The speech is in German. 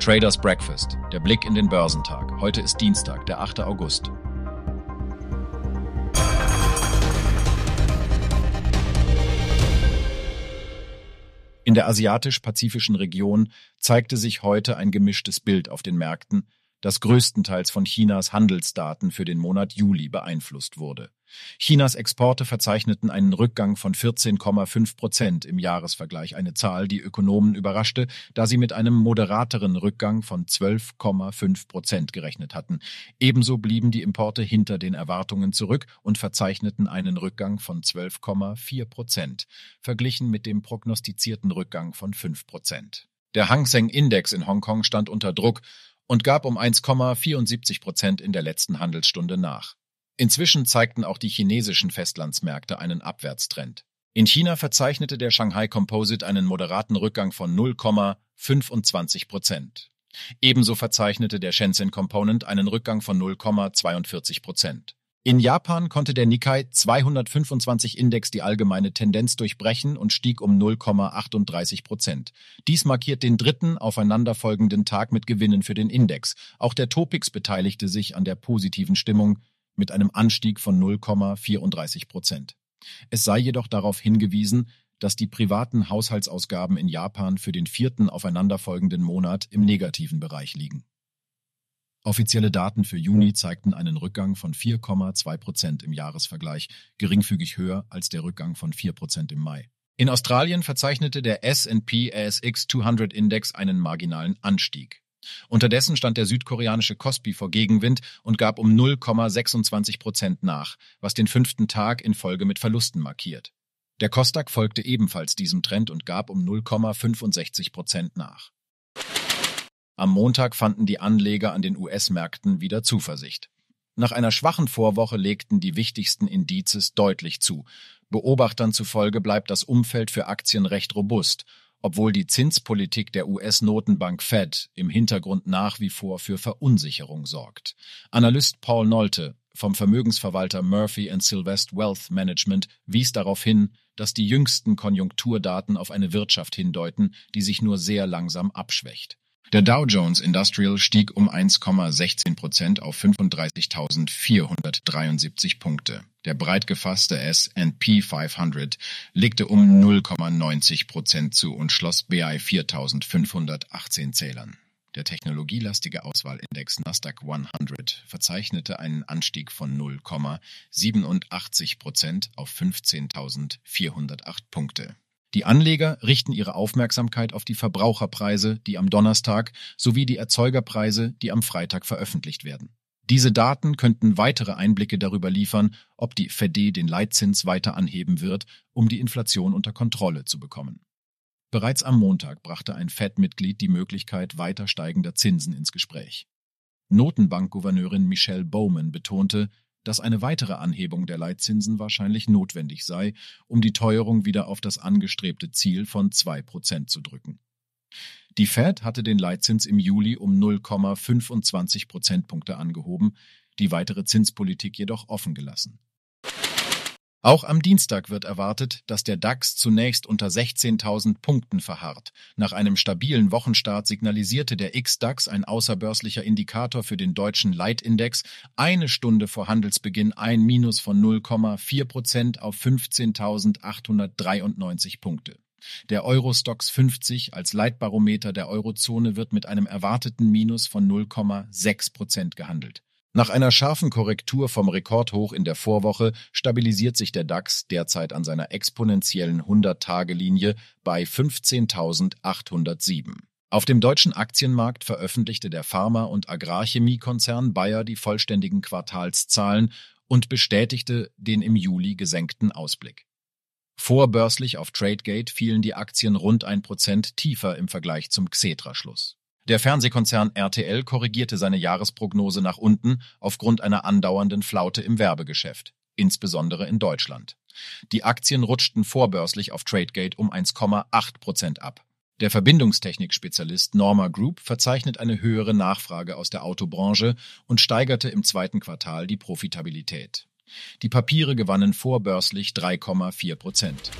Traders Breakfast, der Blick in den Börsentag. Heute ist Dienstag, der 8. August. In der asiatisch-pazifischen Region zeigte sich heute ein gemischtes Bild auf den Märkten, das größtenteils von Chinas Handelsdaten für den Monat Juli beeinflusst wurde. Chinas Exporte verzeichneten einen Rückgang von 14,5 Prozent im Jahresvergleich, eine Zahl, die Ökonomen überraschte, da sie mit einem moderateren Rückgang von 12,5 Prozent gerechnet hatten. Ebenso blieben die Importe hinter den Erwartungen zurück und verzeichneten einen Rückgang von 12,4 Prozent, verglichen mit dem prognostizierten Rückgang von 5 Prozent. Der Hang Seng Index in Hongkong stand unter Druck und gab um 1,74 Prozent in der letzten Handelsstunde nach. Inzwischen zeigten auch die chinesischen Festlandsmärkte einen Abwärtstrend. In China verzeichnete der Shanghai Composite einen moderaten Rückgang von 0,25 Prozent. Ebenso verzeichnete der Shenzhen Component einen Rückgang von 0,42 Prozent. In Japan konnte der Nikkei 225 Index die allgemeine Tendenz durchbrechen und stieg um 0,38 Prozent. Dies markiert den dritten aufeinanderfolgenden Tag mit Gewinnen für den Index. Auch der Topix beteiligte sich an der positiven Stimmung mit einem Anstieg von 0,34 Prozent. Es sei jedoch darauf hingewiesen, dass die privaten Haushaltsausgaben in Japan für den vierten aufeinanderfolgenden Monat im negativen Bereich liegen. Offizielle Daten für Juni zeigten einen Rückgang von 4,2 Prozent im Jahresvergleich, geringfügig höher als der Rückgang von 4 Prozent im Mai. In Australien verzeichnete der S&P ASX 200 Index einen marginalen Anstieg. Unterdessen stand der südkoreanische Kospi vor Gegenwind und gab um 0,26 Prozent nach, was den fünften Tag in Folge mit Verlusten markiert. Der Kostak folgte ebenfalls diesem Trend und gab um 0,65 Prozent nach. Am Montag fanden die Anleger an den US-Märkten wieder Zuversicht. Nach einer schwachen Vorwoche legten die wichtigsten Indizes deutlich zu. Beobachtern zufolge bleibt das Umfeld für Aktien recht robust, obwohl die Zinspolitik der US-Notenbank Fed im Hintergrund nach wie vor für Verunsicherung sorgt. Analyst Paul Nolte vom Vermögensverwalter Murphy Sylvest Wealth Management wies darauf hin, dass die jüngsten Konjunkturdaten auf eine Wirtschaft hindeuten, die sich nur sehr langsam abschwächt. Der Dow Jones Industrial stieg um 1,16 Prozent auf 35.473 Punkte. Der breit gefasste S&P 500 legte um 0,90 Prozent zu und schloss bei 4.518 Zählern. Der technologielastige Auswahlindex Nasdaq 100 verzeichnete einen Anstieg von 0,87 Prozent auf 15.408 Punkte. Die Anleger richten ihre Aufmerksamkeit auf die Verbraucherpreise, die am Donnerstag, sowie die Erzeugerpreise, die am Freitag veröffentlicht werden. Diese Daten könnten weitere Einblicke darüber liefern, ob die Fed den Leitzins weiter anheben wird, um die Inflation unter Kontrolle zu bekommen. Bereits am Montag brachte ein Fed-Mitglied die Möglichkeit weiter steigender Zinsen ins Gespräch. Notenbankgouverneurin Michelle Bowman betonte, dass eine weitere Anhebung der Leitzinsen wahrscheinlich notwendig sei, um die Teuerung wieder auf das angestrebte Ziel von zwei Prozent zu drücken. Die Fed hatte den Leitzins im Juli um 0,25 Prozentpunkte angehoben, die weitere Zinspolitik jedoch offen gelassen. Auch am Dienstag wird erwartet, dass der DAX zunächst unter 16.000 Punkten verharrt. Nach einem stabilen Wochenstart signalisierte der X-DAX, ein außerbörslicher Indikator für den deutschen Leitindex, eine Stunde vor Handelsbeginn ein Minus von 0,4 Prozent auf 15.893 Punkte. Der Eurostox 50 als Leitbarometer der Eurozone wird mit einem erwarteten Minus von 0,6 Prozent gehandelt. Nach einer scharfen Korrektur vom Rekordhoch in der Vorwoche stabilisiert sich der DAX derzeit an seiner exponentiellen 100-Tage-Linie bei 15.807. Auf dem deutschen Aktienmarkt veröffentlichte der Pharma- und Agrarchemiekonzern Bayer die vollständigen Quartalszahlen und bestätigte den im Juli gesenkten Ausblick. Vorbörslich auf Tradegate fielen die Aktien rund ein Prozent tiefer im Vergleich zum Xetra-Schluss. Der Fernsehkonzern RTL korrigierte seine Jahresprognose nach unten aufgrund einer andauernden Flaute im Werbegeschäft, insbesondere in Deutschland. Die Aktien rutschten vorbörslich auf Tradegate um 1,8 Prozent ab. Der Verbindungstechnik-Spezialist Norma Group verzeichnet eine höhere Nachfrage aus der Autobranche und steigerte im zweiten Quartal die Profitabilität. Die Papiere gewannen vorbörslich 3,4 Prozent.